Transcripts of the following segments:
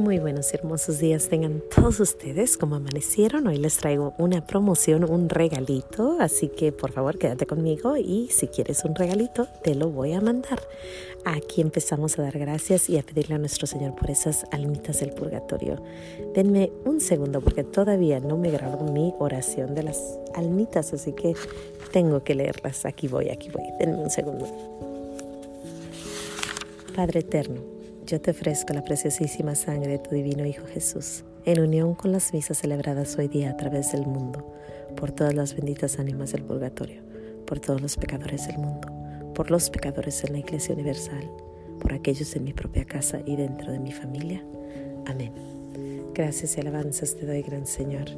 Muy buenos y hermosos días tengan todos ustedes. Como amanecieron, hoy les traigo una promoción, un regalito. Así que por favor quédate conmigo y si quieres un regalito, te lo voy a mandar. Aquí empezamos a dar gracias y a pedirle a nuestro Señor por esas almitas del purgatorio. Denme un segundo porque todavía no me grabo mi oración de las almitas, así que tengo que leerlas. Aquí voy, aquí voy. Denme un segundo. Padre eterno yo te ofrezco la preciosísima sangre de tu divino Hijo Jesús, en unión con las misas celebradas hoy día a través del mundo, por todas las benditas ánimas del purgatorio, por todos los pecadores del mundo, por los pecadores en la Iglesia Universal, por aquellos en mi propia casa y dentro de mi familia. Amén. Gracias y alabanzas te doy, gran Señor,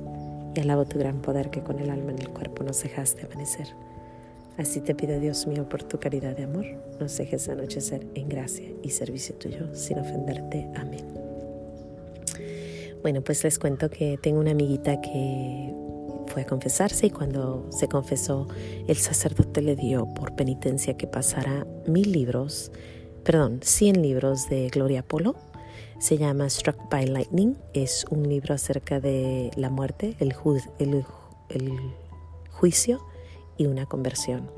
y alabo tu gran poder que con el alma en el cuerpo nos dejaste amanecer. Así te pido, Dios mío, por tu caridad de amor, nos dejes anochecer en gracia y servicio tuyo sin ofenderte. Amén. Bueno, pues les cuento que tengo una amiguita que fue a confesarse y cuando se confesó, el sacerdote le dio por penitencia que pasara mil libros, perdón, cien libros de Gloria Polo. Se llama Struck by Lightning. Es un libro acerca de la muerte, el, juicio una conversión.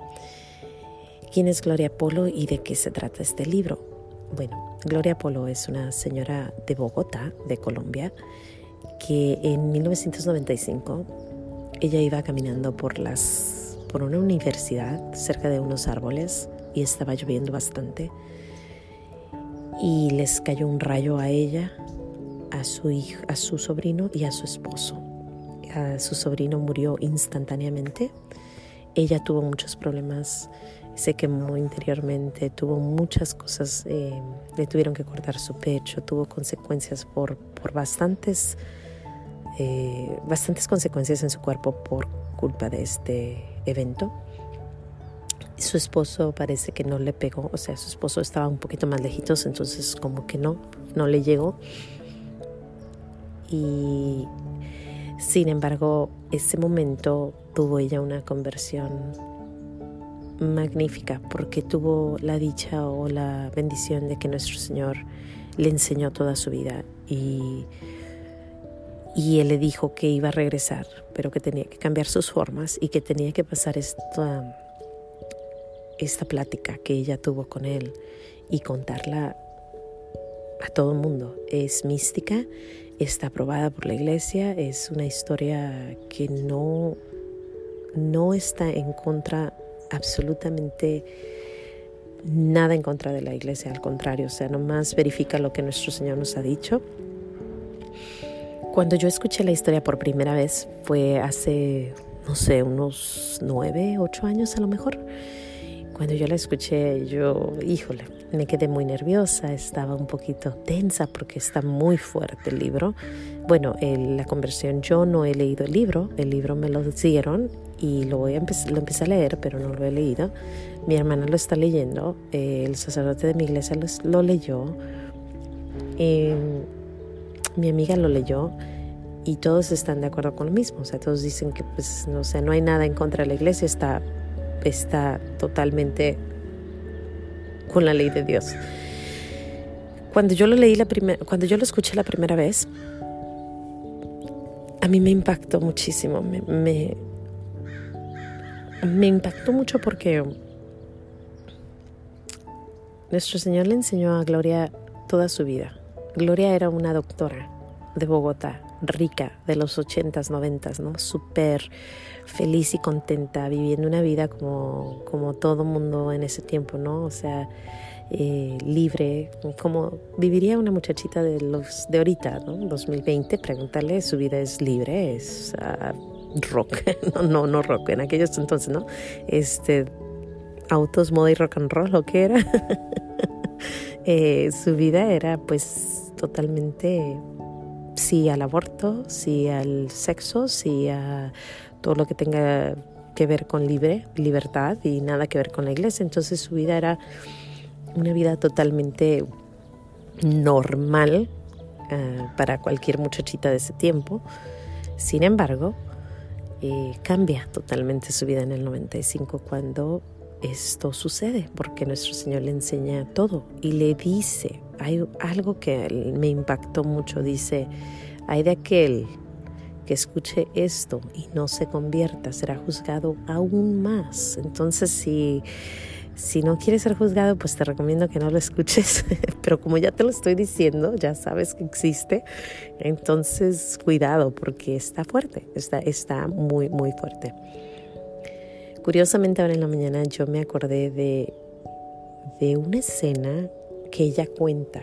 ¿Quién es Gloria Polo y de qué se trata este libro? Bueno, Gloria Polo es una señora de Bogotá, de Colombia, que en 1995 ella iba caminando por las por una universidad cerca de unos árboles y estaba lloviendo bastante y les cayó un rayo a ella, a su hijo, a su sobrino y a su esposo. Su sobrino murió instantáneamente ella tuvo muchos problemas, se quemó interiormente, tuvo muchas cosas, eh, le tuvieron que cortar su pecho, tuvo consecuencias por, por bastantes, eh, bastantes consecuencias en su cuerpo por culpa de este evento. Su esposo parece que no le pegó, o sea, su esposo estaba un poquito más lejitos, entonces como que no, no le llegó. Y sin embargo, ese momento tuvo ella una conversión magnífica porque tuvo la dicha o la bendición de que nuestro Señor le enseñó toda su vida y, y Él le dijo que iba a regresar, pero que tenía que cambiar sus formas y que tenía que pasar esta, esta plática que ella tuvo con Él y contarla a todo el mundo. Es mística, está aprobada por la iglesia, es una historia que no, no está en contra absolutamente nada en contra de la iglesia, al contrario, o sea, nomás verifica lo que nuestro Señor nos ha dicho. Cuando yo escuché la historia por primera vez fue hace, no sé, unos nueve, ocho años a lo mejor. Cuando yo la escuché, yo, híjole, me quedé muy nerviosa, estaba un poquito tensa porque está muy fuerte el libro. Bueno, la conversión, yo no he leído el libro, el libro me lo dieron y lo, voy a lo empecé a leer, pero no lo he leído. Mi hermana lo está leyendo, eh, el sacerdote de mi iglesia lo, leyó, em, mi amiga lo leyó y todos están de acuerdo con lo mismo. O sea, todos dicen que pues, no, sé, no hay nada en contra de la iglesia, está, está totalmente con la ley de Dios. Cuando yo lo leí la primera, cuando yo lo escuché la primera vez, a mí me impactó muchísimo, me, me, me impactó mucho porque nuestro Señor le enseñó a Gloria toda su vida. Gloria era una doctora de Bogotá, rica, de los ochentas, noventas, ¿no? Súper feliz y contenta, viviendo una vida como, como todo mundo en ese tiempo, ¿no? O sea, eh, libre, como viviría una muchachita de los de ahorita, ¿no? 2020, pregúntale, su vida es libre, es ah, rock, no, no, no rock, en aquellos entonces, ¿no? Este, autos, moda y rock and roll, lo que era. Eh, su vida era pues totalmente sí al aborto, sí al sexo, sí a todo lo que tenga que ver con libre, libertad y nada que ver con la iglesia. Entonces su vida era una vida totalmente normal eh, para cualquier muchachita de ese tiempo. Sin embargo, eh, cambia totalmente su vida en el 95 cuando esto sucede, porque nuestro Señor le enseña todo y le dice, hay algo que me impactó mucho, dice, hay de aquel que escuche esto y no se convierta, será juzgado aún más. Entonces, si, si no quieres ser juzgado, pues te recomiendo que no lo escuches. Pero como ya te lo estoy diciendo, ya sabes que existe. Entonces, cuidado porque está fuerte, está, está muy, muy fuerte. Curiosamente, ahora en la mañana yo me acordé de, de una escena que ella cuenta.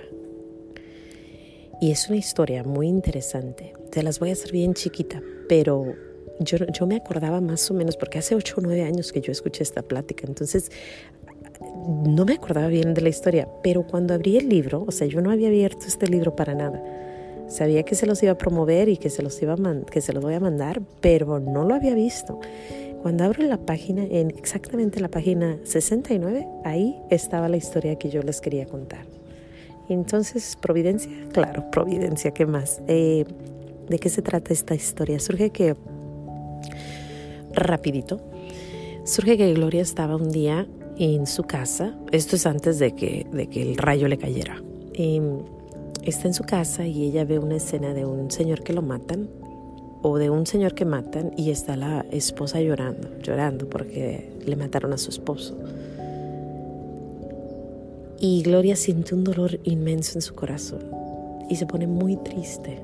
Y es una historia muy interesante. Te las voy a hacer bien chiquita, pero yo, yo me acordaba más o menos, porque hace 8 o 9 años que yo escuché esta plática, entonces no me acordaba bien de la historia, pero cuando abrí el libro, o sea, yo no había abierto este libro para nada. Sabía que se los iba a promover y que se los iba que se los voy a mandar, pero no lo había visto. Cuando abro la página, en exactamente la página 69, ahí estaba la historia que yo les quería contar. Entonces, Providencia, claro, Providencia, ¿qué más? Eh, ¿De qué se trata esta historia? Surge que, rapidito, surge que Gloria estaba un día en su casa, esto es antes de que, de que el rayo le cayera. está en su casa y ella ve una escena de un señor que lo matan o de un señor que matan y está la esposa llorando, llorando porque le mataron a su esposo. Y Gloria siente un dolor inmenso en su corazón y se pone muy triste.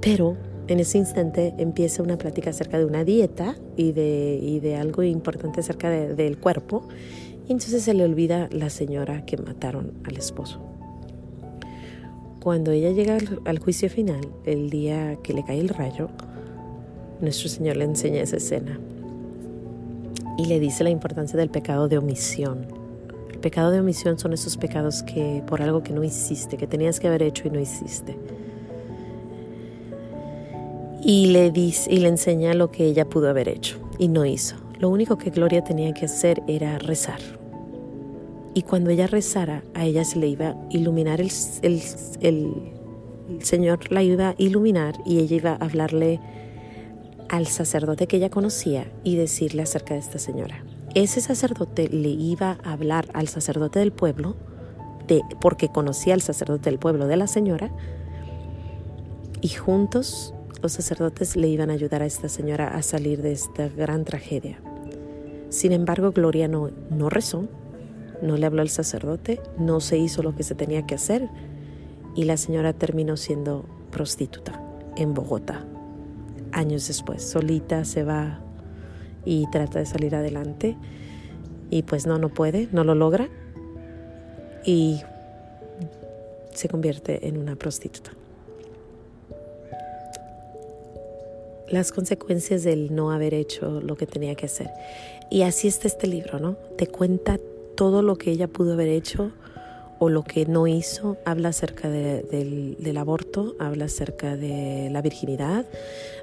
Pero en ese instante empieza una plática acerca de una dieta y de, de algo importante acerca del cuerpo. Y entonces se le olvida la señora que mataron al esposo. Cuando ella llega al, juicio final, el día que le cae el rayo, nuestro Señor le enseña esa escena y le dice la importancia del pecado de omisión pecado de omisión son esos pecados que por algo que no hiciste, que tenías que haber hecho y no hiciste. Y le dice y le enseña lo que ella pudo haber hecho y no hizo. Lo único que Gloria tenía que hacer era rezar. Y cuando ella rezara, a ella se le iba a iluminar el, el, el Señor la iba a iluminar y ella iba a hablarle al sacerdote que ella conocía y decirle acerca de esta señora ese sacerdote le iba a hablar al sacerdote del pueblo, de, porque conocía al sacerdote del pueblo de la señora, y juntos los sacerdotes le iban a ayudar a esta señora a salir de esta gran tragedia. Sin embargo, Gloria no, no rezó, no le habló al sacerdote, no se hizo lo que se tenía que hacer, y la señora terminó siendo prostituta en Bogotá. Años después, solita se va y trata de salir adelante y pues no, no puede, no lo logra y se convierte en una prostituta. Las consecuencias del no haber hecho lo que tenía que hacer. Y así está este libro, ¿no? Te cuenta todo lo que ella pudo haber hecho o lo que no hizo. Habla acerca del, aborto, habla acerca de la virginidad,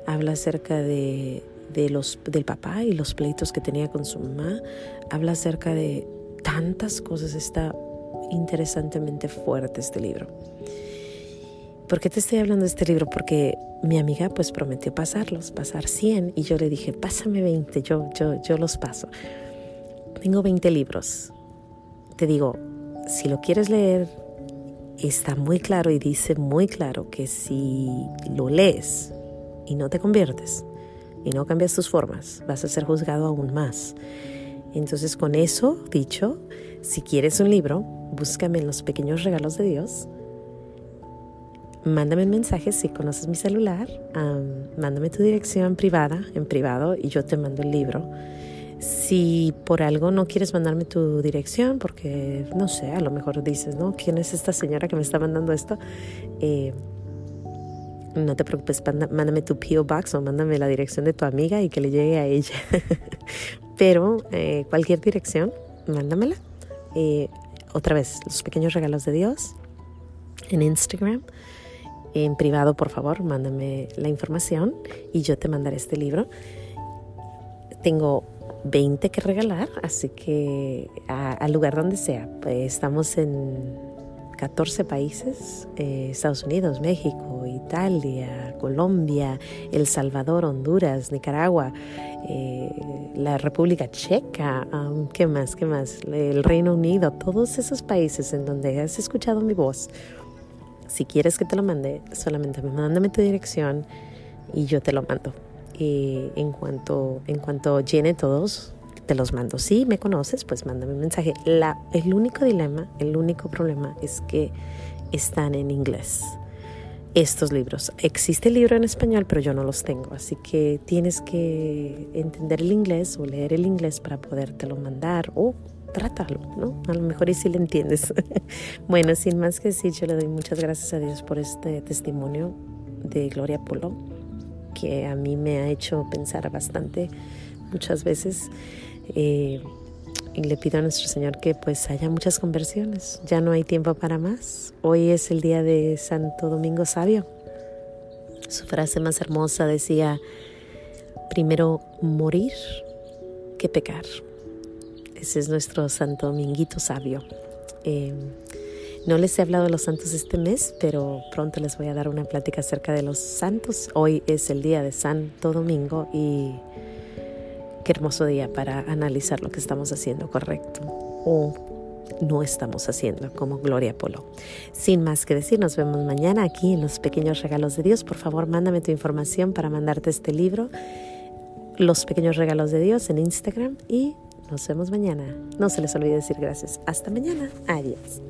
habla acerca de de los, del papá y los pleitos que tenía con su mamá. Habla acerca de tantas cosas. Está interesantemente fuerte este libro. ¿Por qué te estoy hablando de este libro? Porque mi amiga pues prometió pasarlos, pasar 100 y yo le dije, pásame 20, yo, yo, yo los paso. Tengo 20 libros. Te digo, si lo quieres leer, está muy claro y dice muy claro que si lo lees y no te conviertes, y no cambias tus formas, vas a ser juzgado aún más. Entonces con eso dicho, si quieres un libro, búscame en los pequeños regalos de Dios. Mándame un mensaje si conoces mi celular, mándame tu dirección privada, en privado, y yo te mando el libro. Si por algo no quieres mandarme tu dirección, porque no sé, a lo mejor dices, ¿no? ¿Quién es esta señora que me está mandando esto? Eh, no te preocupes, mándame tu PO Box o mándame la dirección de tu amiga y que le llegue a ella. Pero eh, cualquier dirección, mándamela. Eh, otra vez, los pequeños regalos de Dios en Instagram. En privado, por favor, mándame la información y yo te mandaré este libro. Tengo 20 que regalar, así que al lugar donde sea. Pues estamos en 14 países, eh, Estados Unidos, México Italia, Colombia, El Salvador, Honduras, Nicaragua, eh, la República Checa, um, ¿qué más? ¿Qué más? El Reino Unido, todos esos países en donde has escuchado mi voz. Si quieres que te lo mande, solamente mándame tu dirección y yo te lo mando. Y en cuanto, en cuanto llene todos, te los mando. Si me conoces, pues mándame un mensaje. La, el único dilema, el único problema es que están en inglés. Estos libros. Existe el libro en español, pero yo no los tengo. Así que tienes que entender el inglés o leer el inglés para podértelo mandar o trátalo, ¿no? A lo mejor y si le entiendes. bueno, sin más que decir, yo le doy muchas gracias a Dios por este testimonio de Gloria Polo, que a mí me ha hecho pensar bastante muchas veces. Eh, y le pido a nuestro Señor que pues haya muchas conversiones. Ya no hay tiempo para más. Hoy es el día de Santo Domingo Sabio. Su frase más hermosa decía, primero morir que pecar. Ese es nuestro Santo Dominguito Sabio. Eh, no les he hablado de los santos este mes, pero pronto les voy a dar una plática acerca de los santos. Hoy es el día de Santo Domingo y Qué hermoso día para analizar lo que estamos haciendo correcto o no estamos haciendo como Gloria Polo. Sin más que decir, nos vemos mañana aquí en los pequeños regalos de Dios. Por favor, mándame tu información para mandarte este libro, Los pequeños regalos de Dios en Instagram y nos vemos mañana. No se les olvide decir gracias. Hasta mañana. Adiós.